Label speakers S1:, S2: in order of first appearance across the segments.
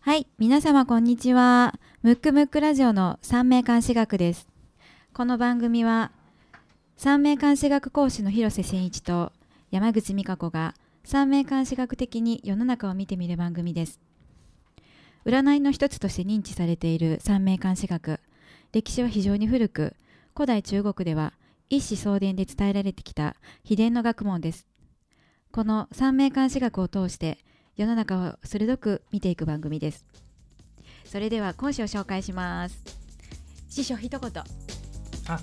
S1: はい、皆様こんにちは。ムックムックラジオの三名監視学です。この番組は三名監視学講師の広瀬真一と山口美香子が三名監視学的に世の中を見てみる番組です。占いの一つとして認知されている三名監視学。歴史は非常に古く、古代中国では一子相伝で伝えられてきた秘伝の学問です。この三名監視学を通して世の中を鋭く見ていく番組です。それでは講師を紹介します。師匠一言。
S2: あ、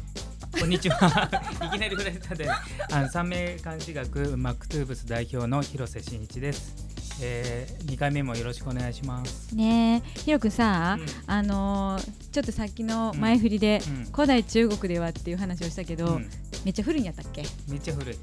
S2: こんにちは。いきなり振られたで、あの三名監視学マックトゥーブス代表の広瀬真一です。えー、2回目もよろしくお願いします。
S1: ねえ、ひろくんさ、
S2: うん
S1: あのーちょっとさっきの前振りで、
S2: うん
S1: 古代中国ではっていう話をしたけど、
S2: うん
S1: めっちゃ古いんやったっけ？
S2: めっちゃ古い。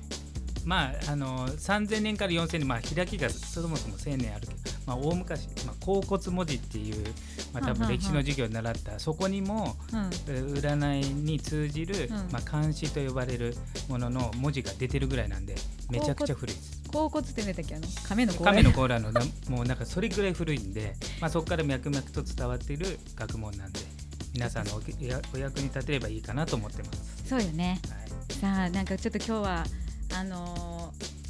S2: まああの3000年から4000年、まあ開きがそもそも1000年あるけど、まあ大昔、まあ甲骨文字っていう、まあ多分歴史の授業で習ったそこにも
S1: うん。
S2: えー占いに通じる、
S1: うん
S2: まあ漢詩と呼ばれるものの文字が出てるぐらいなんで、めちゃくちゃ古いです。
S1: 甲骨って何だっけ？あの亀の甲
S2: 亀の甲羅の なもうなんかそれぐらい古いんで、まあ、そこから脈々と伝わっている学問なんで皆さんのおお役に立てればいいかなと思ってます。
S1: そうよね。
S2: はい、
S1: さあなんかちょっと今日はあのー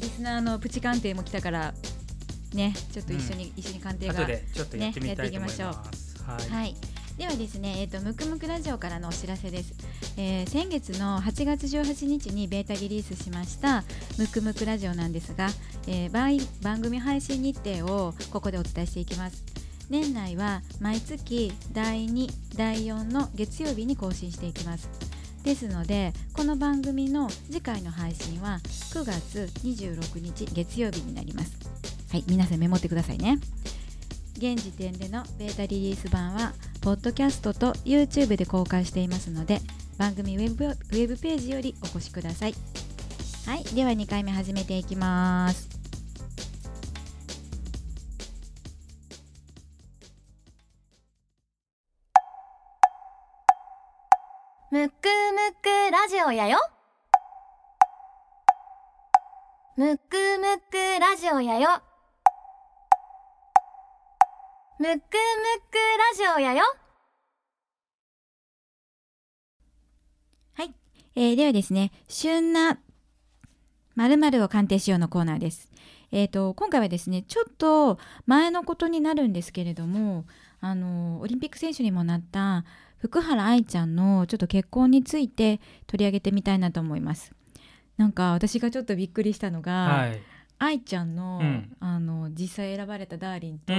S1: リスナーのプチ鑑定も来たからねちょっと一緒に、一緒に鑑定が
S2: 後でちょっとやってみたいと思い
S1: ねやっていき
S2: ます。はい、
S1: はい。ではですね、えっ、とムクムクラジオからのお知らせです。えー先月の8月18日にベータリリースしましたムクムクラジオなんですが、えー番番組配信日程をここでお伝えしていきます。年内は毎月第2、第4の月曜日に更新していきます。ですので、この番組の次回の配信は9月26日月曜日になります。はい、皆さんメモってくださいね。現時点でのベータリリース版はポッドキャストと YouTube で公開していますので番組ウェブウェブページよりお越しくださいはいでは2回目始めていきます
S3: くラジオやよ。むくむくラジオやよ。むくむくラジオやよ。
S1: はい、えーではですね旬な〇〇を鑑定しようのコーナーです。えー、と今回はですねちょっと前のことになるんですけれどもあのオリンピック選手にもなった福原愛ちゃんのちょっと結婚について取り上げてみたいなと思います。なんか私がちょっとびっくりしたのが、
S2: はい、
S1: 愛ちゃんの,、
S2: うん。
S1: あの実際選ばれたダーリンと、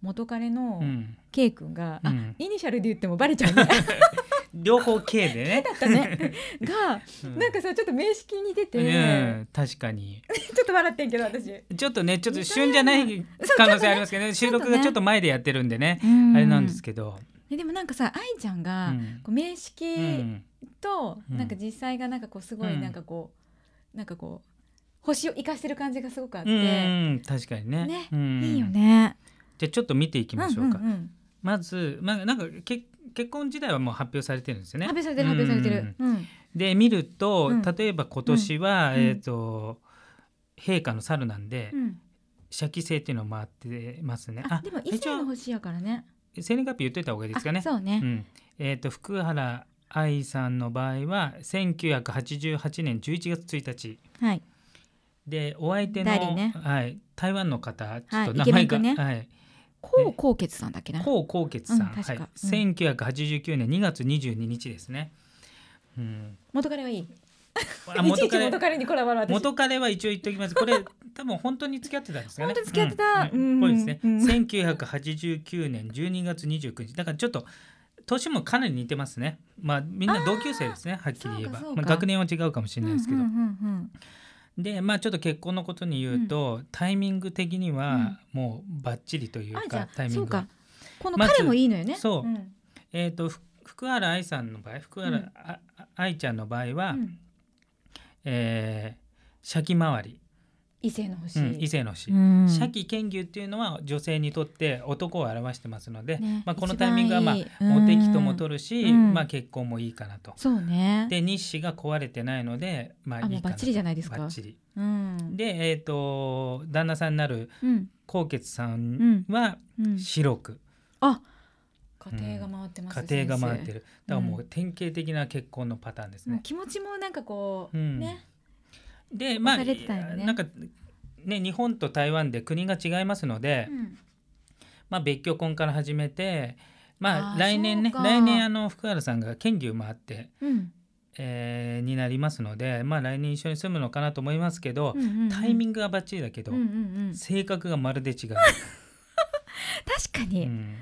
S1: 元彼の K 君が、あ
S2: うん。
S1: イニシャルで言ってもバレちゃうね
S2: 両方 K でね。
S1: だったね。が
S2: うん。
S1: なんかさちょっと名式に出て、
S2: うん、確かに。
S1: ちょっと笑ってんけど私。
S2: ちょっとね、ちょっと旬じゃない可能性ありますけどね、収録がちょっと前でやってるんでね、あれなんですけど。
S1: どでもなんかさ愛ちゃんが、
S2: うん
S1: こう名式
S2: うん
S1: と、
S2: うん
S1: なんか実際がなんかこうすごい
S2: うん
S1: なんかこう、なんかこう星を生かしてる感じがすごくあって、
S2: うん、確かにね。
S1: ね
S2: うん
S1: いいよ。ね。
S2: じゃあちょっと見ていきましょうか。
S1: んんん
S2: まず、まあ、なんかけ結婚自体はもう発表されてるんですよね。
S1: 発表されてる発表されてる。うん
S2: で見ると、
S1: うん
S2: 例えば今年は、
S1: うん
S2: えっ、と陛下の猿なんで、
S1: うん
S2: 社記星っていうのを回ってますね。
S1: あでも異性の星やからね。
S2: 生年月日言っといた方がいいですかね
S1: あ。そうね。
S2: うん、えっ、と福原愛さんの場合は1988年11月1日
S1: はい。
S2: でお相手の、
S1: ね
S2: はい、台湾の方ちょっと
S1: はい
S2: 名前が、
S1: イケメン君
S2: はい、
S1: 高高潔さんだっけな。
S2: 高高傑さん、
S1: うん確か
S2: はい
S1: うん
S2: 1989年2月22日ですね。うん、
S1: 元彼はいい。
S2: 元彼
S1: 元彼にこだわる私。
S2: 元彼は一応言っておきます。これ 多分本当に付き合ってたんですかね。
S1: 本当に付き合ってた
S2: うん
S1: うん
S2: ぽいですね。
S1: うん
S2: 1989年12月29日。だからちょっと年もかなり似てますね。まあみんな同級生ですね。はっきり言えばまあ学年は違うかもしれないですけど。
S1: うんうんうん
S2: でまあちょっと結婚のことに言うと、タイミング的にはもうバッチリというかタイミング
S1: あそうか。この彼もいいのよね。
S2: そうんえっ、とふ福原愛さんの場合福原、愛ちゃんの場合は、
S1: うん
S2: えー、シャキ回り。
S1: 異性の星、
S2: うん異性の星、
S1: うん。
S2: 社記剣牛っていうのは女性にとって男を表してますので、
S1: ね
S2: まあ、このタイミングは、まあ、
S1: いい。
S2: テ期とも取るし、
S1: うん。
S2: まあ、結婚もいいかなと。
S1: そうね。
S2: で日誌が壊れてないので、まあ、いいかな
S1: あもうバッチリじゃないですか。
S2: バッチリ。
S1: うん。
S2: で、えー、と旦那さんになる
S1: うん。
S2: 高傑さん。は
S1: うん。
S2: 白く、
S1: あ家庭が回ってます、
S2: 家庭が回って
S1: る。
S2: るだからもう典型的な結婚のパターンですね。
S1: 気持ちもなんかこう、
S2: うん。
S1: ね。
S2: でまあ
S1: ね。
S2: なんかね日本と台湾で国が違いますので、
S1: うん。
S2: まあ、別居婚から始めて、まあ、来年ね来年あの福原さんが県牛回って、
S1: うん。
S2: えーになりますので、まあ、来年一緒に住むのかなと思いますけど、
S1: うんうんうん。
S2: タイミングはバッチリだけど、
S1: うんうんうん、
S2: 性格がまるで違う。
S1: 確かに、
S2: うん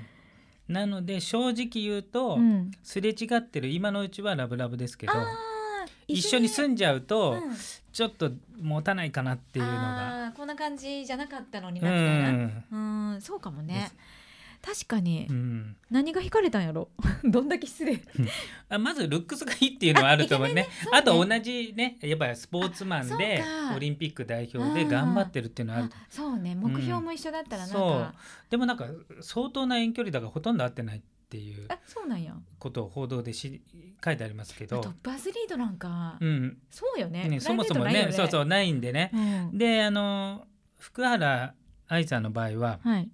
S2: なので正直言うと、
S1: うん。
S2: すれ違ってる今のうちはラブラブですけど一緒に住んじゃうと、
S1: うん。
S2: ちょっと持たないかなっていうのが。
S1: こんな感じじゃなかったのに
S2: う
S1: なみたいな、
S2: ん。
S1: うん、そうかもね確かに、
S2: うん。
S1: 何が惹かれたんやろ？どんだけ失礼。
S2: あまずルックスがいいっていうのはあると思うね。
S1: ね。ね。
S2: あと同じねやっぱりスポーツマン
S1: あ
S2: でオリンピック代表で頑張ってるっていうのはある。
S1: そうね。目標も一緒だったらなんか、
S2: そう。でもなんか相当な遠距離だからほとんど会ってないっていう
S1: あそうなんや。
S2: ことを報道でし書いてありますけど。
S1: トッ、プアスリートなんか、
S2: うん。
S1: そうよね。
S2: ね、そもそもねそうそううないんでね。
S1: うん、
S2: であの福原愛さんの場合は
S1: はい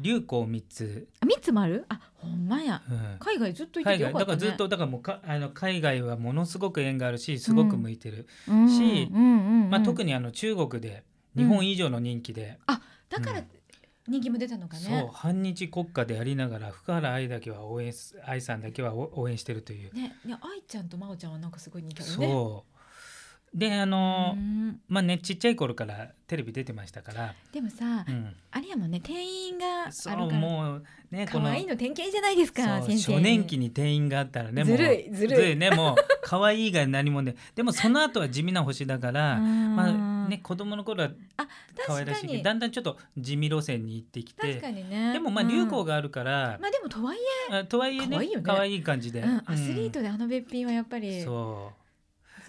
S2: 流行3つ、
S1: あ三つもある？あほんまや。
S2: うん。
S1: 海外ずっと行って
S2: 海外。だからずっとだからもうかあの海外はものすごく縁があるしすごく向いてる、
S1: うん
S2: し
S1: うんうんうん。
S2: まあ、特にあの中国で日本以上の人気で、
S1: だから
S2: うん
S1: 人気も出たのか
S2: そう
S1: ね、
S2: 反日国家でありながら福原愛だけは応援す愛さんだけは応援してるという、
S1: ねね愛ちゃんと真央ちゃんはなんかすごい人気あるね。
S2: そうであの、
S1: うん。
S2: まあねちっちゃい頃からテレビ出てましたから、
S1: でもさ、
S2: うん、
S1: あれやもんね店員がある
S2: そう
S1: から
S2: もうねこの
S1: 可愛いの典型じゃないですか
S2: そう
S1: 先生
S2: 初年期に店員があったらねもう
S1: ずるい。ずるい
S2: ねもう可愛い以外何もねでもその後は地味な星だから、まあね子供の頃は
S1: あ
S2: 可愛らしいけど
S1: 確かに。
S2: だんだんちょっと地味路線に行ってき
S1: 確
S2: て
S1: かにね。
S2: でもまあ流行があるから、
S1: まあでもとはい
S2: あとはいえね
S1: 可愛いよね。
S2: 可愛い感じで、
S1: え、うん、アスリートであのべっぴんはやっぱり。
S2: そ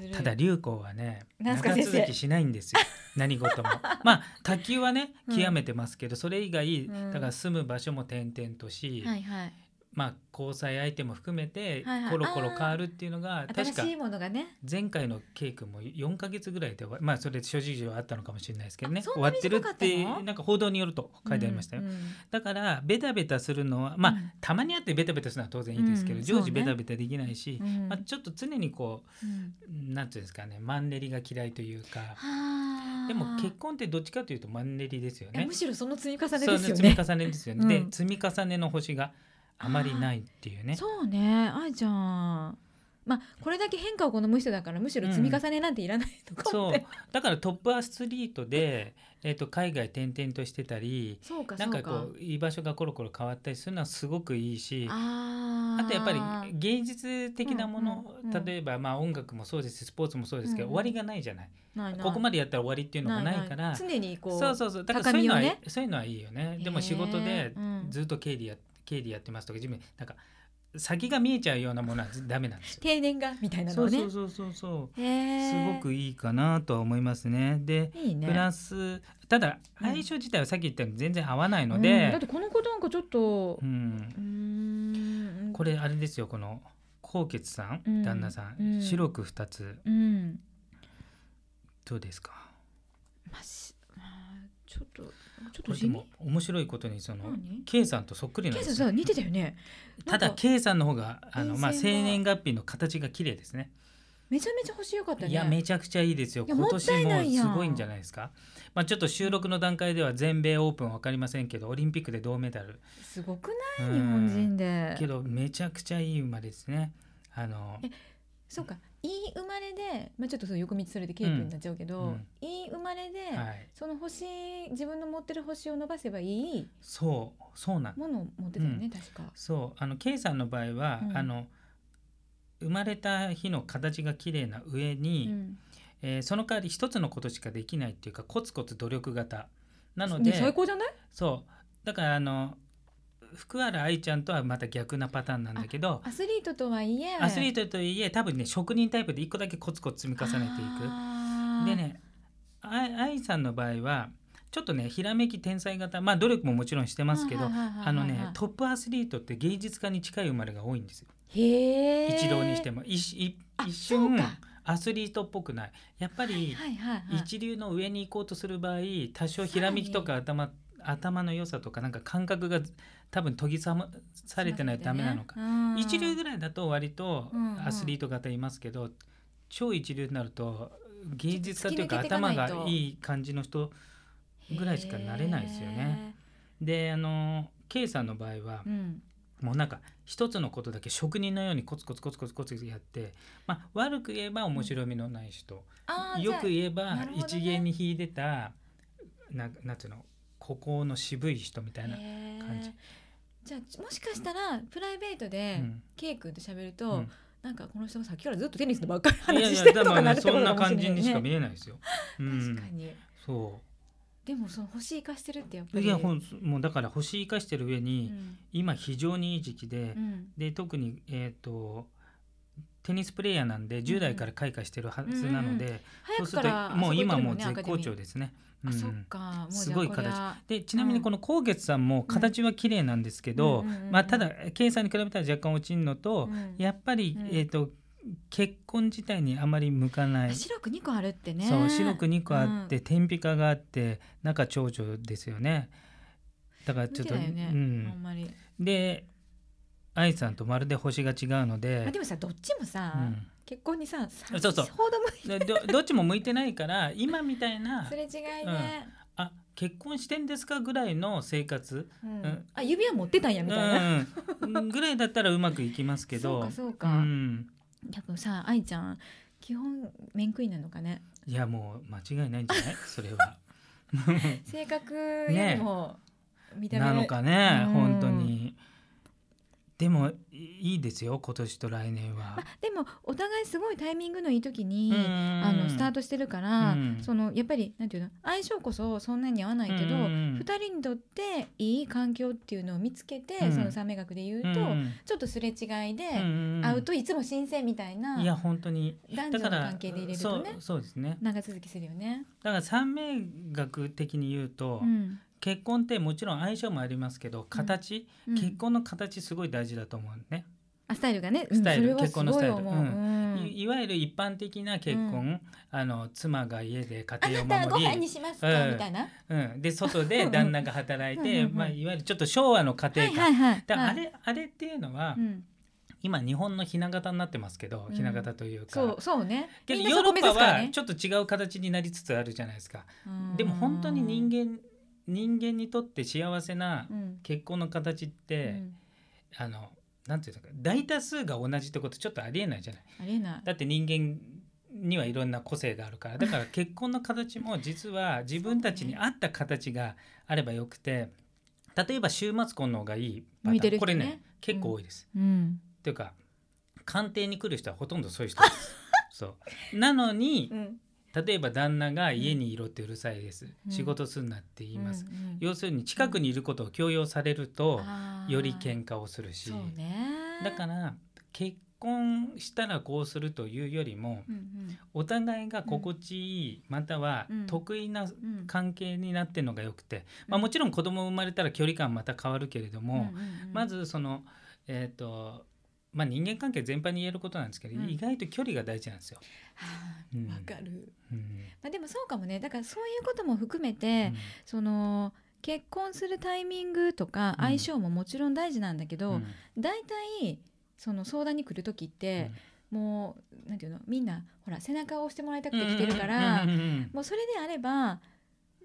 S1: ずる。
S2: ただ流行はね長続きしないんですよ。何事も。まあ卓球はね
S1: うん。
S2: 極めてますけど、それ以外、
S1: うん。
S2: だから住む場所も転々とし、
S1: はいはい
S2: まあ交際相手も含めてコロコロ変わるっていうのが確か
S1: 新しいものがね。
S2: 前回のケイ君も4か月ぐらいでまあそれ諸事情あったのかもしれないですけどね。終わってる
S1: っ
S2: て
S1: の
S2: なんか報道によると書いてありましたよ、だからベタベタするのはまあ、
S1: うん。
S2: たまにあってベタベタするのは当然いいですけど、
S1: うん
S2: 常時ベタベタできないし、
S1: うん。
S2: まあ、ちょっと常にこ
S1: う
S2: なんていうんですかねマンネリが嫌いというか。
S1: はあ
S2: でも結婚ってどっちかというとマンネリですよね。
S1: む。しろその積み重ねですよね。
S2: 積み重ねですよね。で
S1: うん。
S2: 積み重ねの星があまりないっていうね。
S1: そうね。愛ちゃんまあこれだけ変化を好む人だからむしろ積み重ねなんていらないとか
S2: そう
S1: 思って、
S2: だからトップアスリートで、えー、と海外転々としてたり
S1: そうか
S2: なんかこう居場所がコロコロ変わったりするのはすごくいいしあとやっぱり芸術的なもの、
S1: うんうんうん。
S2: 例えばまあ音楽もそうですしスポーツもそうですけど、
S1: うんうん。
S2: 終わりがないじゃない。
S1: ないない。
S2: ここまでやったら終わりっていうのがないから。
S1: 常にこう
S2: そうそうそう。だからそういうのは、
S1: ね。
S2: そういうのはいいよね。でも仕事で
S1: うん。
S2: ずっと経理や経理やってますとか自分なんか先が見えちゃうようなものはダメなんですよ。
S1: 定年がみたいなの
S2: そう
S1: はね。
S2: そうそうそうそう。すごくいいかなとは思いますね。で
S1: いいね。
S2: プラスただ
S1: うん
S2: 相性自体はさっき言ったように全然合わないの
S1: うん。
S2: で
S1: だって、この子なんかちょっと
S2: う
S1: うん。
S2: これあれですよこの高傑さん、
S1: うん。
S2: 旦那さん、
S1: うん。
S2: 白く2つ。
S1: うん。
S2: どうですか？
S1: まあしまあちょっとちょっ
S2: ことれ
S1: 地味。
S2: 面白いことにその
S1: 何
S2: ？K さんとそっくりなんですよ。
S1: 似てたよね。
S2: ただ K さんの方があの、まあ、生年月日の形が綺麗ですね。
S1: めちゃめちゃ星良かったね。
S2: いやめちゃくちゃいいですよ。今年もすごいんじゃないですか。まあちょっと収録の段階では全米オープンわかりませんけどオリンピックで銅メダル。
S1: すごく
S2: うん
S1: ない？日本人で。
S2: けどめちゃくちゃいい馬ですね。あの
S1: えそうかいい生まれで、まあ、ちょっとそう横道それでケープになっちゃうけど、
S2: うん。
S1: いい生まれで、
S2: はい。
S1: その星自分の持ってる星を伸ばせばいい
S2: そうそうなん
S1: ものを持ってたよね、確か。
S2: そう。あの K さんの場合は、
S1: うん。
S2: あの生まれた日の形が綺麗な上
S1: う
S2: に、
S1: ん。
S2: えーその代わり一つのことしかできないっていうかコツコツ努力型なの
S1: ね
S2: で、
S1: 最高じゃない？
S2: そう。だからあの福原愛ちゃんとはまた逆なパターンなんだけど
S1: アスリートとはいえ。
S2: アスリー
S1: ト
S2: トといえ多分ね職人タイプで一個だけコツコツ積み重ねていく。でね愛さんの場合はちょっとねひらめき天才型まあ努力ももちろんしてますけどあのねトップアスリートって芸術家に近い生まれが多いんですよ。一郎にしても。一瞬アスリートっぽくない。やっぱり一流の上に行こうとする場合多少ひらめきとか頭頭の良さとかなんか感覚が多分研ぎ澄まされてないとダメなのか、一流ぐらいだと割と
S1: うんうん。
S2: アスリート型いますけど、超一流になると芸術家というか頭がいい感じの人ぐらいしかなれないですよね。であの K さんの場合は
S1: うん。
S2: もうなんか一つのことだけ職人のようにコツコツコツコツコツやって、まあ、悪く言えば面白みのない人、
S1: あー
S2: よく言え
S1: な
S2: ば一元に秀でたななんていうのここの渋い人みたいな。感じ
S1: じゃあもしかしたらプライベートで
S2: うん。
S1: ケイ君と喋る
S2: う
S1: と、
S2: ん。
S1: なんかこの人もさっきからずっとテニスのばっかり話してるとかなるって
S2: ねそんな
S1: ことかもしれ
S2: 感じにしか見
S1: え
S2: えないですよ。うん。
S1: 確かに。
S2: そ
S1: でもその星生かしてるってやっぱ
S2: う
S1: り。
S2: いやほんもうだから星生かしてる上
S1: う
S2: に、
S1: ん。
S2: 今非常にいい時期で、
S1: うん。
S2: で特にえっ、とテニスプレーヤーなんで10代から開花してるはずなので、そうする
S1: 早くから
S2: ともう今もう絶好調
S1: ね
S2: ですね。すごい形。でちなみにこの光月さんも形は綺麗なんですけど、
S1: うん。うんうんうん
S2: まあ、たださんに比べたら若干落ちるのと、
S1: うん。
S2: やっぱり、
S1: うん。
S2: えー、と結婚自体にあまり向かない。
S1: 白く2個あるってね。
S2: そう白く2個あって、
S1: うん。
S2: 天日化があって中長女ですよね。だからちょっと、
S1: ね、
S2: う
S1: あ
S2: ん
S1: ん、まり。
S2: で愛さんとまるで星が違うので
S1: あでもさどっちもさ、
S2: うん。
S1: 結婚にささ
S2: そうそう。
S1: ほど向い
S2: でどどっちも向いてないから今みたいな
S1: すれ違いね、
S2: あ結婚してんですかぐらいの生活、
S1: うん。
S2: うん。
S1: あ指輪持ってたんやみたいな、
S2: うん、ぐらいだったらうまくいきますけど。
S1: そうかそうか、
S2: ん、
S1: 多分さ愛ちゃん基本面食いなのかね？
S2: いやもう間違いないんじゃない？それは。
S1: 性格よりも見た目。
S2: なのかね
S1: うん。
S2: 本当にでもいいですよ今年と来年は。
S1: まあ、でもお互いすごいタイミングのいい時に、
S2: あ
S1: あのスタートしてるから、
S2: うん。
S1: そのやっぱりなんていうの相性こそそんなに合わないけど、
S2: うん。
S1: 二人にとっていい環境っていうのを見つけて、
S2: うん。
S1: その三名学で言うと、
S2: うん。
S1: ちょっとすれ違いで、
S2: うん
S1: 会うといつも新鮮みたいない
S2: や本当に。
S1: 男女の
S2: だから
S1: 関係で入れる
S2: そう
S1: とね
S2: そうですね。
S1: 長続きするよね。
S2: だから三名学的に言うと、
S1: うん
S2: 結婚ってもちろん相性もありますけど形、
S1: うん。
S2: 結婚の形すごい大事だと思うね、
S1: あスタイルがね、うん
S2: スタイル。結婚のスタイル。
S1: うん。
S2: いいわゆる一般的な結婚、あの妻が家で家
S1: あなたはご
S2: 庭を守り
S1: 飯にしますか、
S2: うん。
S1: みたいな。
S2: うん、で外で旦那が働いて、
S1: うんうんうん
S2: まあ、いわゆるちょっと昭和の家
S1: はい
S2: 庭か、
S1: はい。はい。
S2: あ
S1: はい。
S2: れあれっていうのは、
S1: うん。
S2: 今日本のひな形になってますけど、
S1: うん。
S2: ひな形というか。
S1: そうそうね。
S2: けどヨーロッパはちょっと違う形になりつつあるじゃないですか。
S1: うん。
S2: でも本当に人間人間にとって幸せな
S1: うん
S2: 結婚の形って、
S1: うん
S2: あのなんていうのか大多数が同じってことちょっとありえないじゃない。
S1: ありえない。
S2: だって人間にはいろんな個性があるからだから結婚の形も実は自分たちに合った形があればよくて例えば週末婚の方がいいパターン
S1: ね
S2: これね結構多いです。
S1: うん。
S2: っていうか官邸に来る人はほとんどそういう人です。そうなのに
S1: うん。
S2: 例えば旦那が家にいろってうるさいです、
S1: うん。
S2: 仕事すんなって言います、
S1: うんうん
S2: 要するに近くにいることを強要されるとより喧嘩をするし。だから結婚したらこうするというよりも
S1: うんうん。
S2: お互いが心地いい、または
S1: うん。
S2: 得意な
S1: うん
S2: 関係になってるのがよくて、まあ、
S1: うん
S2: もちろん子供生まれたら距離感また変わるけれども、まずそのえっ、とまあ人間関係全般に言えることなんですけど、
S1: うん。
S2: 意外と距離が大事なんですよ。
S1: はあ
S2: うん。
S1: わかる。
S2: うん。
S1: まあでもそうかもね。だからそういうことも含めて、その結婚するタイミングとか
S2: うん。
S1: 相性ももちろん大事なんだけど、
S2: うん。
S1: 大体その相談に来る時って、もうなんていうの？みんなほら背中を押してもらいたくて来てるから、もうそれであれば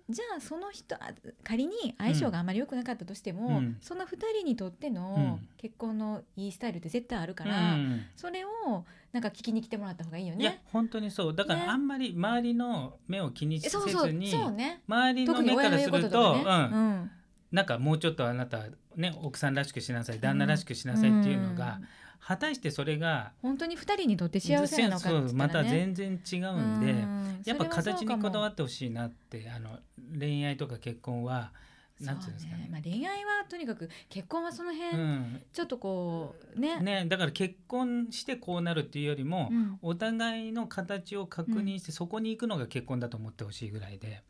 S1: じゃあその人あ仮に相性があまり良くなかったとしても、
S2: うん。
S1: その2人にとっての
S2: うん。
S1: 結婚のいいスタイルって絶対あるか
S2: う
S1: ら、
S2: ん。
S1: それをなんか聞きに来てもらった方がいいよ
S2: いや
S1: ね。
S2: 本当にそう。だか
S1: ね。
S2: らあんまり周りの目を気にせ
S1: えそうそう
S2: ずに
S1: そうね。
S2: 周りの目からすると、
S1: とかね。
S2: うん。
S1: うん。
S2: なんかもうちょっとあなたね奥さんらしくしなさい旦那らしくしなさいっていうのが、
S1: うん
S2: 果たしてそれが
S1: 本当に2人にとって幸せなのかね、
S2: また全然違うんで、
S1: うん。
S2: やっぱ形にこだわ
S1: っ
S2: ってほしいなってあの恋愛とか結婚はなんつうんですかね。
S1: まあ、恋愛はとにかく結婚はその辺、
S2: うん。
S1: ちょっとこうね。
S2: ね、だから結婚してこうなるっていうよりも、
S1: うん。
S2: お互いの形を確認してそこに行くのが結婚だと思ってほしいぐらいで、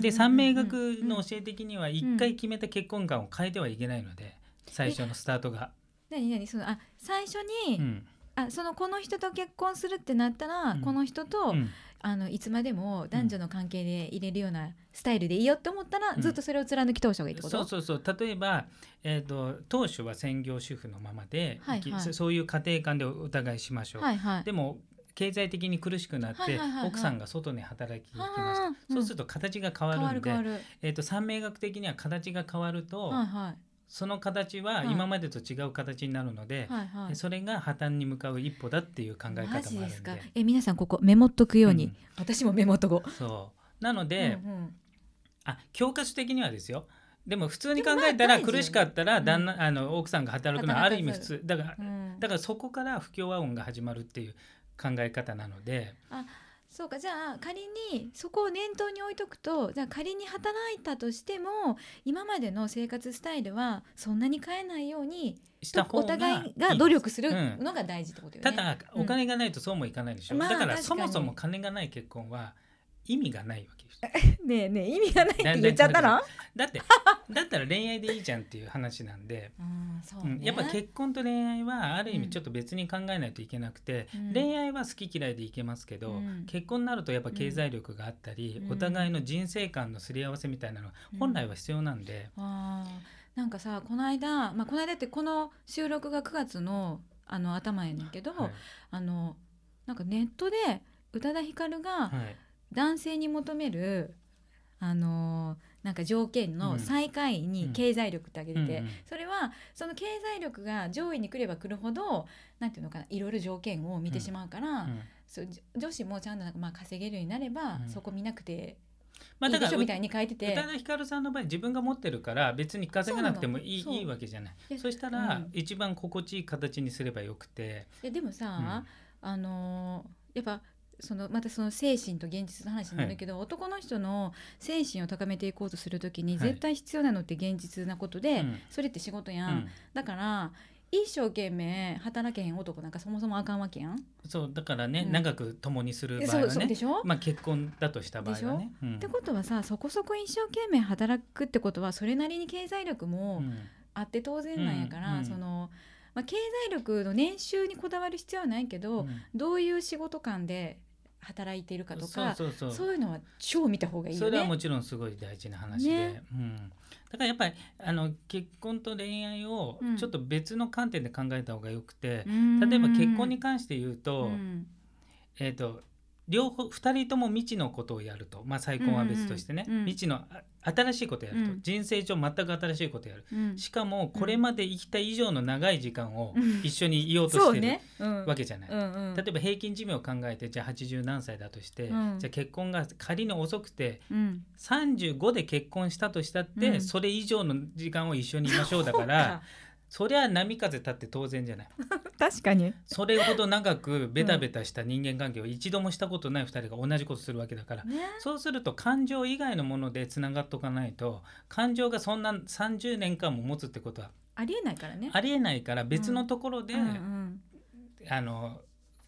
S2: で三名学の
S1: うん
S2: 教え的には一回決めた結婚観を変えてはいけないので最初のスタートが。
S1: 何何？そのあ最初に、
S2: うん。
S1: あそのこの人と結婚するってなったら、
S2: うん。
S1: この人と、
S2: うん。
S1: あのいつまでも男女の関係で入れるようなスタイルでいいよって思ったら、
S2: うん。
S1: ずっとそれを貫き通した方がいいってこと？
S2: そうそうそう。例えば、えー、と当初は専業主婦のままで、
S1: はいはい。
S2: そそういう家庭観でお互いしましょう。
S1: はいはい。
S2: でも経済的に苦しくなって、奥さんが外に働きに行きました、そうすると形が変わるんで、えー、と三名学的には形が変わると、
S1: はいはい
S2: その形は
S1: はい。
S2: 今までと違う形になるので、
S1: はいはい。
S2: それが破綻に向かう一歩だっていう考え方もあ
S1: マ
S2: るんで。
S1: え皆さんここメモっとくように、
S2: うん。
S1: 私もメモっとこう。
S2: そう。なので、
S1: うんうん。
S2: あ教科書的にはですよ。でも普通に考えたら苦しかったら旦那、あの奥さんが働くのはある意味普通。だから
S1: うん。
S2: だからそこから不協和音が始まるっていう考え方なので、
S1: そうかじゃあ仮にそこを念頭に置いとくとじゃあ仮に働いたとしても今までの生活スタイルはそんなに変えないように
S2: した方が
S1: お互いが努力する
S2: うん
S1: のが大事ってことよね。
S2: ただ
S1: うん。
S2: お金がないとそうもいかないでしょ、
S1: まあ
S2: だからそもそも金がない結婚は意味がないわけです
S1: ねえねえ意味がないって言っちゃったら
S2: だってだったら恋愛でいいじゃんっていう話なんで、
S1: うんね
S2: やっぱ結婚と恋愛はある意
S1: うん
S2: 味ちょっと別に考えないといけなくて、
S1: うん。
S2: 恋愛は好き嫌いでいけますけど、
S1: うん。
S2: 結婚になるとやっぱ経済力があったり、
S1: うん。
S2: お互いの人生観のすり合わせみたいなのが
S1: うん。
S2: 本来は必要なんで、
S1: あ。ーなんかさこの間、まあ、この間ってこの収録が9月のあの頭やねんけど、
S2: はい。
S1: あのなんかネットで宇多田ヒカルが
S2: はい
S1: 男性に求める、あのなんか条件の最下位に経済力って挙げてて、
S2: うんうん。
S1: それはその経済力が上位に来れば来るほどなんていうのかないろいろ条件を見てしまうから、
S2: うん。
S1: そうじ女子もちゃんとなんかまあ稼げるようになれば、
S2: うん。
S1: そこ見なくて
S2: まあ、
S1: いい
S2: だから
S1: みたいに書いてて。
S2: 宇多田ヒカルさんの場合自分が持ってるから別に稼がなくてもいいいいわけじゃない。
S1: で
S2: そしたら、
S1: うん。
S2: 一番心地いい形にすればよくて、
S1: ででもさ、
S2: うん。
S1: あのーやっぱそのまたその精神と現実の話になるけど、男の人の精神を高めていこうとするときに
S2: はい。
S1: 絶対必要なのって現実なことで、
S2: うん。
S1: それって仕事や、
S2: うん。ん
S1: だから一生懸命働けへん男なんかそもそもあかんわけやん。
S2: そうだからね、
S1: うん。
S2: 長く共にする場合はね
S1: そうでしょ、
S2: まあ、結婚だとした場合はね。うん。
S1: ってことはさそこそこ一生懸命働くってことはそれなりに経済力も
S2: うん。
S1: あって当然なんやから、その、まあ、経済力の年収にこだわる必要はないけど、
S2: うん。
S1: どういう仕事感で働いているかとか
S2: そうそうそう。
S1: そういうのは超見た方がいいよね。
S2: それはもちろんすごい大事な話で、
S1: ね。
S2: うん、だからやっぱりあの結婚と恋愛を
S1: うん。
S2: ちょっと別の観点で考えた方がよくて
S1: う、ん。
S2: 例えば結婚に関して言うと,、
S1: うん。
S2: えー、と両方2人とも未知のことをやると、まあ、再婚は別としてね、
S1: うんうんうん
S2: 未知のあ新しいことをやると、
S1: うん。
S2: 人生上全く新しいことをやる
S1: うん。
S2: しかもこれまで生きた以上の長い時間を
S1: うん。
S2: 一緒にいようとしてるわけじゃない。
S1: うんうん、
S2: 例えば平均寿命を考えてじゃあ80何歳だとして、
S1: うん。
S2: じゃあ結婚が仮に遅くて
S1: うん、
S2: 35で結婚したとしたって、
S1: うん。
S2: それ以上の時間を一緒にいましょうだからそりゃ波風立って当然じゃない。
S1: 確かに。
S2: それほど長くベタベタした人間関係を一度もしたことない2人が同じことするわけだから、
S1: ね。
S2: そうすると感情以外のものでつながっとかないと感情がそんな30年間も持つってことは
S1: ありえないからね。
S2: ありえないから別のところで、
S1: うんうん。
S2: あの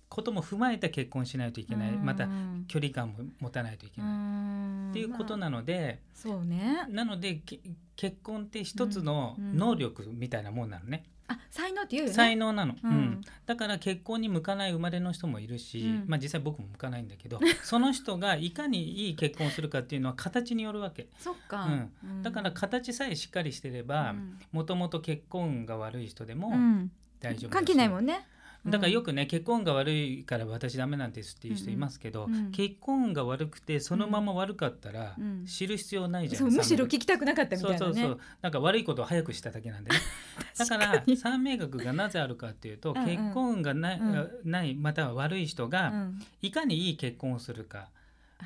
S2: ことも踏まえて結婚しないといけない、
S1: うん。
S2: また距離感も持たないといけない、
S1: ん。
S2: っていうこと
S1: まあ
S2: なので、
S1: そうね。
S2: なのでけ結婚って一つの能力みたいなもんなのね、
S1: あ才能って言うよね。
S2: 才能なの、
S1: う
S2: うん。んだから結婚に向かない生まれの人もいるし、
S1: うん。
S2: まあ実際僕も向かないんだけど その人がいかにいい結婚をするかっていうのは形によるわけ。
S1: そっか。うん。
S2: だから形さえしっかりしてれば
S1: うん。
S2: もともと結婚運が悪い人でも
S1: うん。
S2: 大丈夫
S1: 関係ないもんね。
S2: だからよくね結婚運が悪いから私ダメなんですっていう人いますけど、
S1: うんうん。
S2: 結婚運が悪くてそのまま悪かったら
S1: うん。
S2: 知る必要ないじゃん、
S1: そうむしろ聞きたくなかったみたいなね。
S2: そうそうそう。なんか悪いことを早くしただけなんでね。だから三名学がなぜあるかっていうと結婚運がない,、
S1: うん。
S2: ないまたは悪い人が、
S1: うん。
S2: いかにいい結婚をするか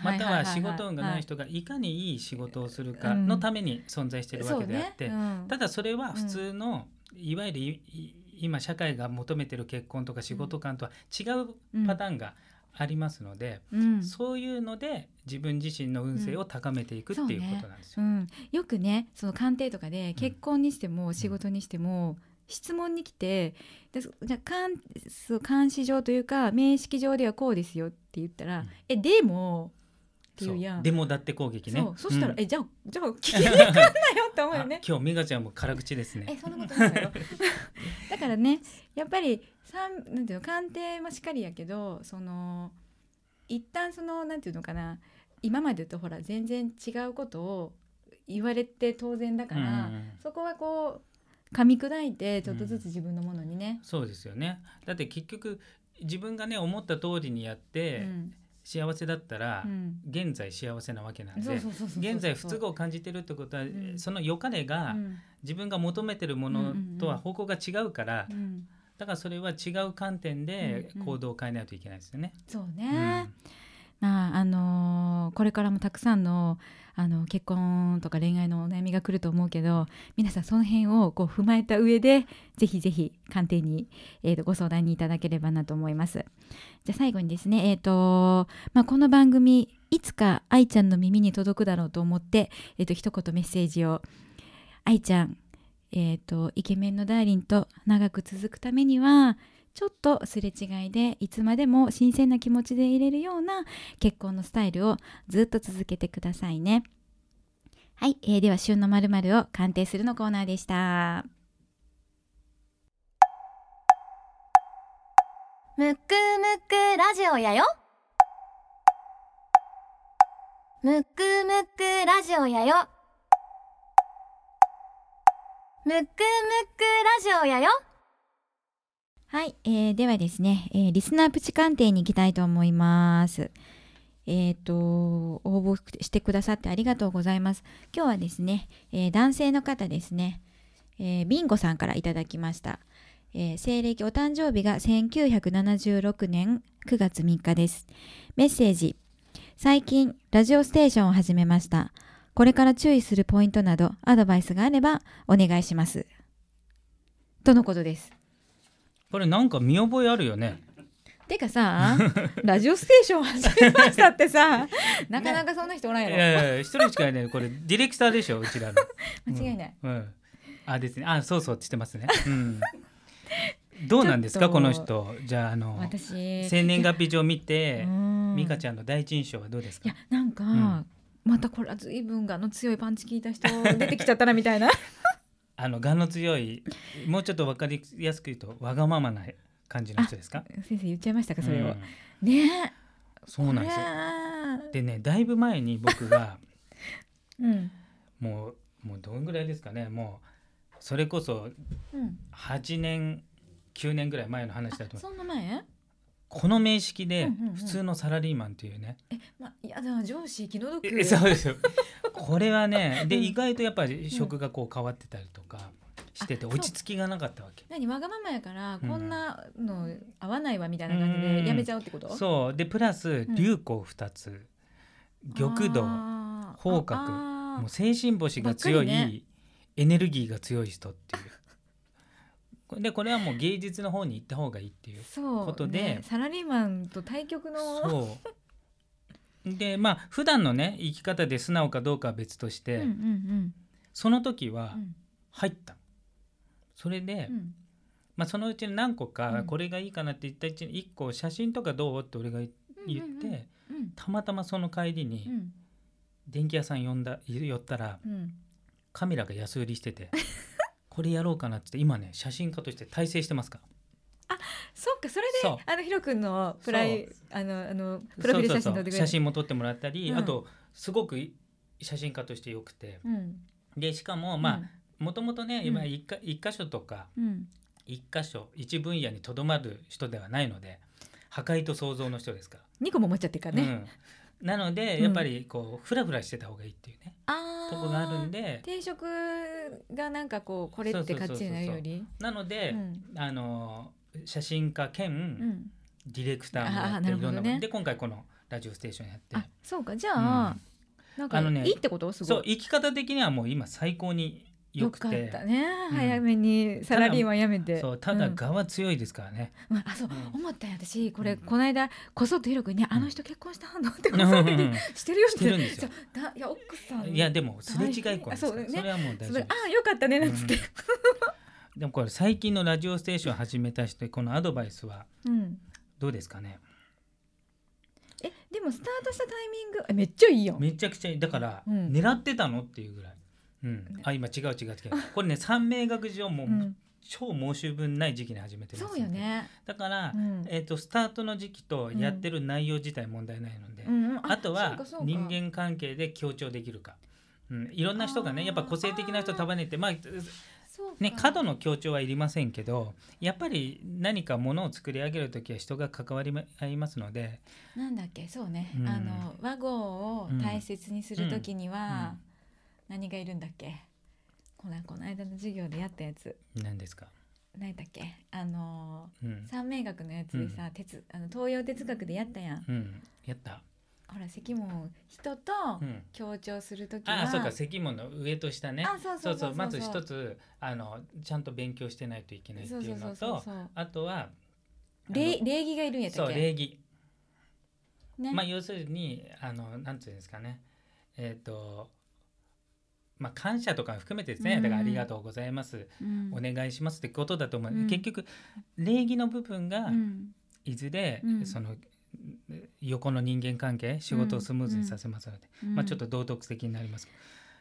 S2: または仕事運がない人がいかにいい仕事をするかのために存在してるわけであって、ただそれは普通の、いわゆるいい今社会が求めてる結婚とか仕事観とは違うパターンがありますので、
S1: うん。
S2: そういうので自分自身の運勢を高めていくっていうことなんですよ。
S1: うん、よくねその鑑定とかで結婚にしても仕事にしても、質問に来てでそじゃあ監視上というか面識上ではこうですよって言ったら「
S2: うん。
S1: えでも」って
S2: そ
S1: いうやん。
S2: でもだって攻撃ね。
S1: そうそしたら、
S2: うん
S1: えじゃあじゃあ聞きに来んなよって思うよ
S2: あ
S1: ね。
S2: 今日美香ちゃんも辛口です
S1: え
S2: ね。
S1: そんなことないよ だからねやっぱりさんなんていうの鑑定もしっかりやけどその一旦そのなんていうのかな今までとほら全然違うことを言われて当然だから、
S2: うん
S1: そこはこう噛み砕いてちょっとずつ自分のものにね、
S2: そうですよね。だって結局自分がね思った通りにやって、
S1: うん
S2: 幸せだったら、
S1: うん。
S2: 現在幸せなわけなんで。現在不都合を感じてるってことは、
S1: ん。
S2: その良かれが、
S1: うん。
S2: 自分が求めてるものとは方向が違うから、
S1: うん。
S2: だからそれは違う観点で行動を変えないといけないですよね。
S1: そう
S2: うん。
S1: ね、まああのーこれからもたくさんのあの結婚とか恋愛のお悩みが来ると思うけど皆さんその辺をこう踏まえた上でぜひぜひ鑑定に、えー、とご相談にいただければなと思います。じゃあ最後にですね、えーとまあ、この番組いつか愛ちゃんの耳に届くだろうと思って、えー、と一言メッセージを愛ちゃん、えー、とイケメンのダーリンと長く続くためにはちょっとすれ違いでいつまでも新鮮な気持ちでいれるような結婚のスタイルをずっと続けてくださいね。はい、えーでは旬のまるを鑑定するのコーナーでした。
S3: むくむくラジオやよむくむくラジオやよむくむくラジオやよ
S1: はい、えーではですね、えーリスナープチ鑑定に行きたいと思います。えっ、と応募してくださってありがとうございます。今日はですね、えー男性の方ですね、えービンゴさんからいただきました。えー西暦お誕生日が1976年9月3日です。メッセージ。最近ラジオステーションを始めました。これから注意するポイントなどアドバイスがあればお願いします。とのことです。
S2: これなんか見覚えあるよね。
S1: てかさ ラジオステーション始めましたってさなかなかそんな人おらん
S2: い
S1: やろ、
S2: やいや一人しかいないこれディレクターでしょうちらの。
S1: 間違いない、
S2: うん。うんあですね。あそうそうってしてますね。うん。どうなんですかこの人。じゃああの
S1: 私
S2: 生年月日上見て美香
S1: ん
S2: ちゃんの第一印象はどうですか？
S1: いや。なんか、
S2: ん
S1: またこれは随分がの強いパンチ効いた人出てきちゃったなみたいな
S2: あのがの強いもうちょっとわかりやすく言うとわがままな感じの人ですか？
S1: 先生言っちゃいましたかそれを、
S2: うん。
S1: ね。
S2: そうなんですよ。
S1: よ
S2: でねだいぶ前に僕が
S1: うん。
S2: もうもうどんぐらいですかね。もうそれこそ
S1: うん。
S2: 8年9年ぐらい前の話だと
S1: あ
S2: 思う。
S1: そんな前？
S2: この名式で
S1: うんうんうん。
S2: 普通のサラリーマンというね、
S1: えまいやだ上司気の毒。
S2: えそうですよ。これはねで
S1: うん。
S2: 意外とやっぱり職がこう変わってたりとかしてて
S1: あ
S2: 落ち着きがなかったわけ。
S1: 何わがままやから
S2: うん。
S1: こんなの合わないわみたいな感じでやめちゃうってこと、
S2: そう。でプラス
S1: ん。
S2: 流行2つ、玉土
S1: あー。
S2: 方角。もう精神星が強い、
S1: ね。
S2: エネルギーが強い人っていうでこれはもう芸術の方に行った方がいいっていうことで。
S1: ねサラリーマンと対局の。
S2: でまあ普段のね生き方で素直かどうかは別として、
S1: うんうん
S2: その時は
S1: うん。うん
S2: 入った。それで、
S1: うん。
S2: まあ、そのうちの何個
S1: うん。
S2: かこれがいいかなって言ったうちに1個写真とかどう？って俺が言言って、
S1: うん。うん。
S2: たまたまその帰りに
S1: うん。
S2: 電気屋さん呼んだ寄ったら
S1: うん。
S2: カメラが安売りしてて これやろうかなって今ね写真家として大成してますから。
S1: そっかそれであのヒロ君のプライあのあのプロフィール写真撮って
S2: 写真も撮ってもらったり、
S1: うん。
S2: あとすごくい写真家としてよくて。
S1: うん。
S2: でしかもまあもともとね今一か一箇所とか
S1: うん。
S2: 一箇所一分野にとどまる人ではないので破壊と創造の人ですか
S1: 二個も持っちゃってるから
S2: ら、
S1: ね、
S2: うん、なので
S1: うん。
S2: やっぱりこうフラフラしてた方がいいっていうね、とこがあるんで。
S1: 定食がなんかこうこれって感じになるより。
S2: なので、
S1: うん。
S2: あの写真家兼、
S1: うん。
S2: ディレクターもやっていろんな
S1: なるほどね。
S2: で今回このラジオステーションやって
S1: あそうか。じゃあ、なんか
S2: あのね
S1: いいってこと？すごい。
S2: そう生き方的にはもう今最高に
S1: よ
S2: くて。
S1: ったね、
S2: うん。
S1: 早めにサラリーマン辞めて。
S2: そうただ
S1: うん。
S2: 我は強いですからね、
S1: まあ、そう、
S2: うん。
S1: 思ったんや私。これ、
S2: うん。
S1: この間こそっとヒロ君に、あの人結婚したの？ってこ
S2: うん
S1: そっとにしてるよって
S2: してるんですよ。
S1: そうだいや奥さん。
S2: いやでもすれ違い婚です
S1: あそうね。
S2: それはもう大丈夫
S1: あよかったねなんつって、
S2: でもこれ最近のラジオステーション始めた人このアドバイスは
S1: うん。
S2: どうですかね？
S1: えでもスタートしたタイミングえめっちゃいいよ
S2: めちゃくちゃいい。だから、
S1: うん。
S2: 狙ってたの？っていうぐらい、うん、あ今違う違う違う。これね三名学上もう、
S1: うん、
S2: 超申し分ない時期に始めてます
S1: そうよね、
S2: だから、
S1: うん。
S2: えー、とスタートの時期とやってる内容自体問題ないので、
S1: うん。うん。
S2: あとは人間関係で強調できるか、うん、いろんな人がねやっぱ個性的な人束ねてまあね過度の強調はいりませんけどやっぱり何かものを作り上げる時は人が関わり合いますので。
S1: なんだっけ？そうね、
S2: うん。
S1: あの和合を大切にするときには、
S2: うん
S1: 何がいるんだっけ？このこの間の授業でやったやつ。
S2: 何ですか、
S1: 何だっけ？あの
S2: うん。
S1: 三名学のやつでさ、哲あの東洋哲学でやったやん。
S2: うん、やった、
S1: ほら積問人と
S2: うん、
S1: 強調するときは、
S2: ああそうか。積問の上と下ね。
S1: あそうそうそうそう。
S2: まず一つあのちゃんと勉強してないといけないっていうの
S1: そうそうそう
S2: と
S1: そう。
S2: あとは
S1: 礼
S2: あの
S1: 礼儀がいるんやった
S2: そ
S1: っけ？
S2: う礼儀。
S1: ね、
S2: まあ要するにあのなんていうんですかね。えっ、とまあ感謝とか含めてですね、
S1: うん。
S2: だからありがとうございます、
S1: うん。
S2: お願いしますってことだと思う、
S1: うん。
S2: 結局礼儀の部分が
S1: うん。
S2: いずれ、
S1: うん。
S2: その横の人間関係仕事をスムーズにさせますので、
S1: うん。
S2: まあちょっと道徳的になります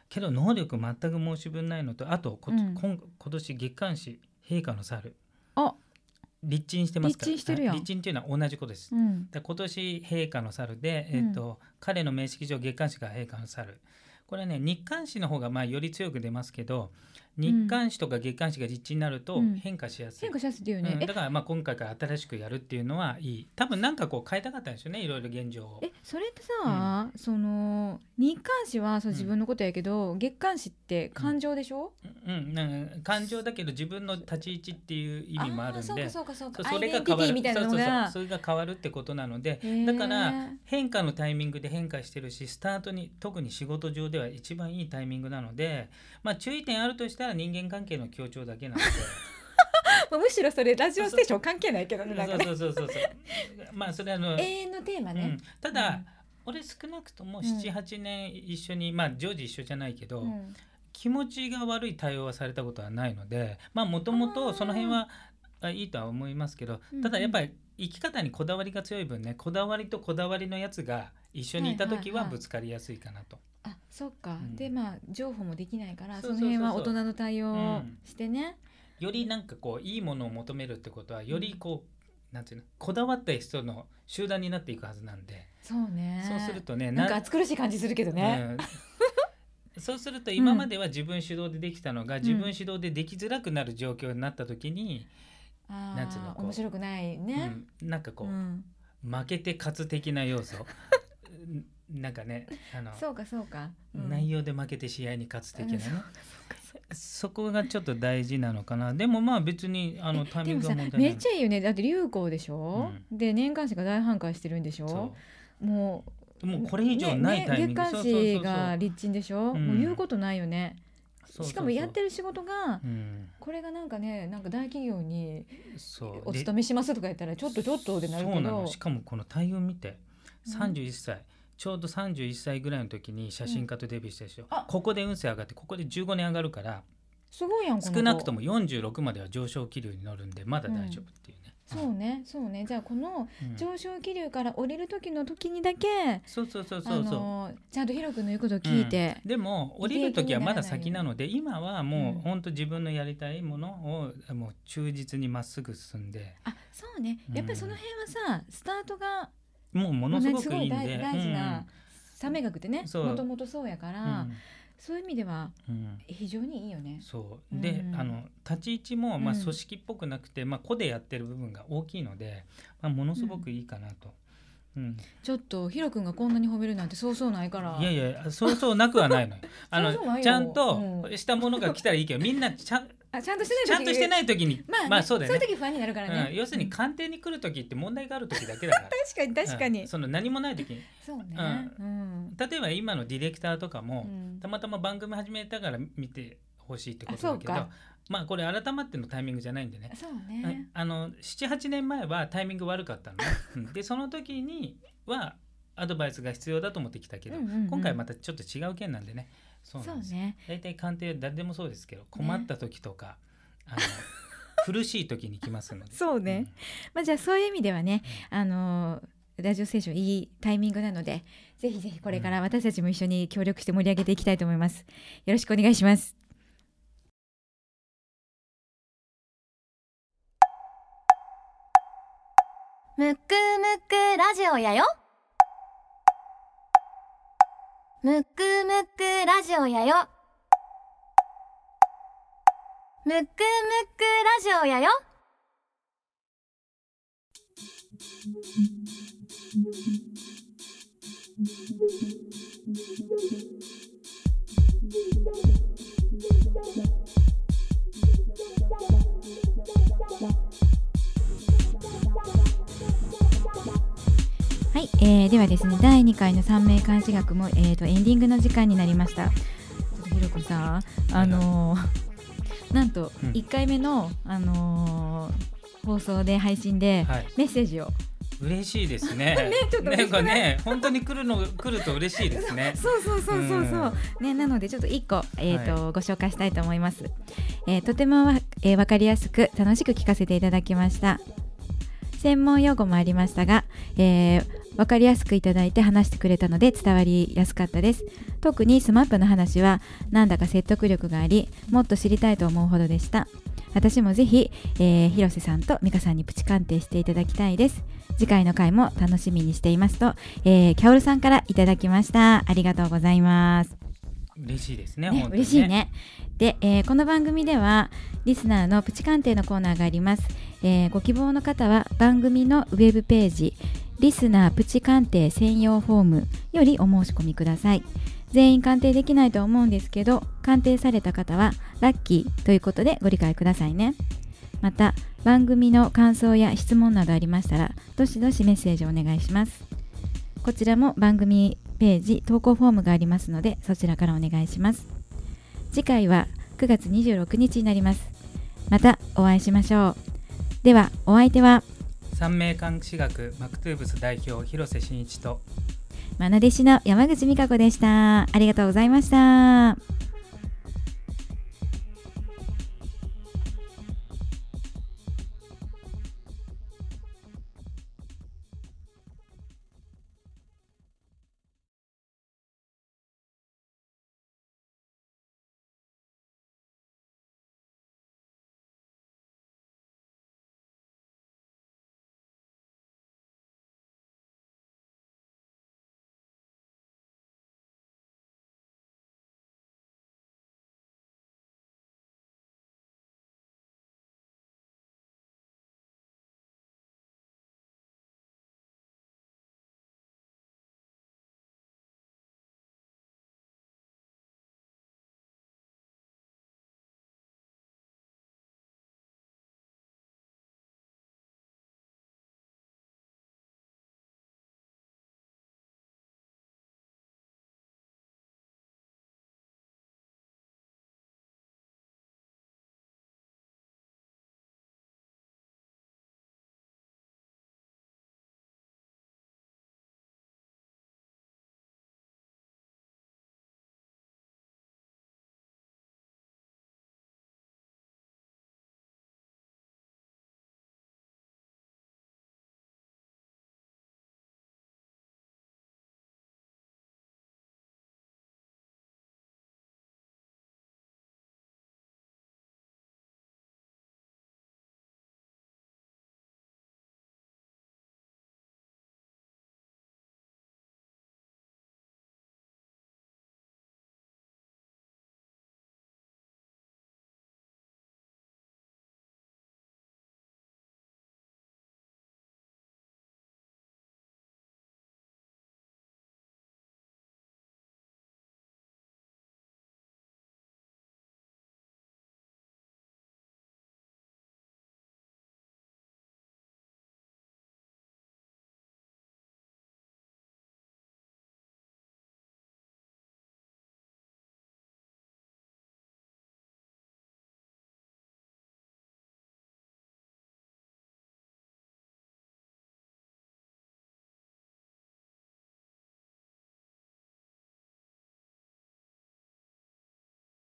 S2: けど。能力全く申し分ないのとあとこ、
S1: うん。
S2: 今今年月刊誌陛下の猿。
S1: あ。
S2: 立鎮してますから。
S1: 立鎮してるやん。
S2: はい。立鎮っていうのは同じことです、
S1: うん。
S2: で今年陛下の猿で、えっと彼の名式上月刊誌が陛下の猿これね日刊紙の方がまあより強く出ますけど日刊誌とか月刊誌が立地になると
S1: うん。
S2: 変化しやすい、
S1: 変化しやすいっていうね、
S2: うん。だからまあ今回から新しくやるっていうのはいい多分なんかこう変えたかったんですよねいろいろ現状を。
S1: ええそれってさ、その日刊誌はそう
S2: うん。
S1: 自分のことやけど、月刊誌って感情でしょ、
S2: うん、なんか感情だけど自分の立ち位置っていう意味もあるんで。
S1: ーそうかそうかそうか。
S2: それが変わる。
S1: みたいなの
S2: そうそうそう。
S1: が
S2: それが変わるってことなのでだから変化のタイミングで変化してるしスタートに特に仕事上では一番いいタイミングなので、まあ、注意点あるとしたら人間関係の強調だけなので。
S1: まあむしろそれラジオステーション関係ないけどねなんかね
S2: そうそうそうそうまあそれあの、
S1: 永遠のテーマね。
S2: うん、ただ、
S1: うん。
S2: 俺少なくとも
S1: うん。
S2: 78年一緒に、まあ常時一緒じゃないけど、
S1: うん。
S2: 気持ちが悪い対応はされたことはないのでまあもともとその辺はあいいとは思いますけど
S1: うん
S2: ただやっぱり生き方にこだわりが強い分ねこだわりとこだわりのやつが一緒にいた時
S1: はいはいはい
S2: はぶつかりやすいかなと。
S1: あそっか、
S2: うん。
S1: でまあ情報もできないから
S2: そ
S1: の辺は大人の対応してね、
S2: よりなんかこういいものを求めるってことはよりこうなんていうのこだわった人の集団になっていくはずなんで、
S1: そうね。
S2: そうするとね
S1: なんか暑苦しい感じするけどね、
S2: うん。そうすると今までは自分主導でできたのが、自分主導でできづらくなる状況になった時に、
S1: あ
S2: なんつうの
S1: 面白くないね、
S2: うん。なんかこう、
S1: うん。
S2: 負けて勝つ的な要素。う んなんかねあの
S1: そうかそうか、うん。
S2: 内容で負けて試合に勝つ的なね、
S1: うんそ
S2: こがちょっと大事なのかな。でもまあ別にあのタイミングは問題ない
S1: めっちゃいいよね。だって流行でしょ、で年刊誌が大反感してるんでしょ？
S2: そ
S1: もう
S2: うもうこれ以上ないタイミング、
S1: ねね、月刊誌が立鎮でしょ、
S2: うん。
S1: もう言うことないよね。しかもやってる仕事が
S2: うん。
S1: これがなんかねなんか大企業に
S2: そう。
S1: お勤めしますとか言ったらちょっとちょっとでなる
S2: そうな
S1: けど
S2: の。しかもこの対応見て。
S1: うん。
S2: 31歳、ちょうど31歳ぐらいの時に写真家とデビューしたでしょ、
S1: あ。
S2: ここで運勢上がってここで15年上がるから
S1: すごいやん
S2: 少なくとも46までは上昇気流に乗るんでまだ大丈夫っていうね、
S1: そうねそうね。じゃあこの
S2: うん。
S1: 上昇気流から降りる時の時にだけ
S2: そうそうそう
S1: あ
S2: そうそう、
S1: のちゃんとヒロ君の言うことを聞いて、
S2: でも降りる時はまだ先なので今はも
S1: うん
S2: う本当自分のやりたいものをもう忠実にまっすぐ進んで。
S1: あそうね。やっぱりその辺はさスタートが
S2: もうものすごくいいん
S1: 大
S2: で
S1: 大事な三名学ってねもともとそうやか
S2: うん。
S1: ら、そういう意味では非常にいいよね。
S2: そう。で、
S1: うん。
S2: あの立ち位置もまあ
S1: うん
S2: 組織っぽくなくて、まあ個でやってる部分が大きいので、まあ、ものすごくいいかなと。うん。
S1: ちょっとヒロ君がこんなに褒めるなんてそうそうないから。
S2: いやいやそうそうなくはないのよ。あのちゃんと
S1: うん。
S2: したものが来たらいいけどみんなちゃん
S1: あちゃんとしてない時。
S2: ちゃんとしてない時に。
S1: まあ、ね
S2: まあそうだよね。
S1: いう時不安になるからね。
S2: うん、要するに
S1: うん。
S2: 鑑定に来る時って問題がある時だけだから。
S1: 確かに確かに、
S2: うん。その何もない時に。
S1: そうね。うん。
S2: 例えば今のディレクターとかも、
S1: うん。
S2: たまたま番組始めたから見て欲しいってことだけどまあこれ改まってのタイミングじゃないんでね。
S1: そう
S2: はい
S1: ね
S2: あの78年前はタイミング悪かったの でその時にはアドバイスが必要だと思ってきたけど、
S1: うんうんうん。
S2: 今回またちょっと違う件なんでねそうなんです。
S1: ね。
S2: 大体鑑定誰でもそうですけど困った時とか、あの 苦しい時に来ますので。
S1: そうね。まあじゃあそういう意味ではねあのーラジオステーションいいタイミングなのでぜひぜひこれから私たちも一緒に協力して盛り上げていきたいと思います。よろしくお願いします。
S3: むくむくラジオやよむくむくラジオやよ。むくむくラジオやよ。
S1: はですね第2回の三名監視学も、えー、とエンディングの時間になりました。ちょっとひろこさんあのーなんと
S2: うん。
S1: 1回目の、あのー放送で配信で
S2: はい。
S1: メッセージを、
S2: 嬉しいですね。
S1: ちょっと
S2: なんかね本当に来るの来ると嬉しいですね。
S1: そうそうそうそうそう、ね、なのでちょっと1個、えーとご紹介したいと思います、えーとてもわ、えーわかりやすく楽しく聞かせていただきました。専門用語もありましたが、えーわかりやすくいただいて話してくれたので伝わりやすかったです。特に SMAP の話はなんだか説得力がありもっと知りたいと思うほどでした。私もぜひ、えー広瀬さんと美香さんにプチ鑑定していただきたいです。次回の回も楽しみにしていますと、えー、キャオルさんからいただきました。ありがとうございます。
S2: 嬉しいですね
S1: ね
S2: 本当に
S1: 嬉しいね。で、えーこの番組ではリスナーのプチ鑑定のコーナーがあります、えーご希望の方は番組のウェブページリスナープチ鑑定専用フォームよりお申し込みください。全員鑑定できないと思うんですけど鑑定された方はラッキーということでご理解くださいね。また番組の感想や質問などありましたらどしどしメッセージをお願いします。こちらも番組ページ投稿フォームがありますのでそちらからお願いします。次回は9月26日になります。またお会いしましょう。ではお相手は
S2: 三名監視学マクトゥーブス代表広瀬真一と。
S1: まな弟子の山口美香子でした。ありがとうございました。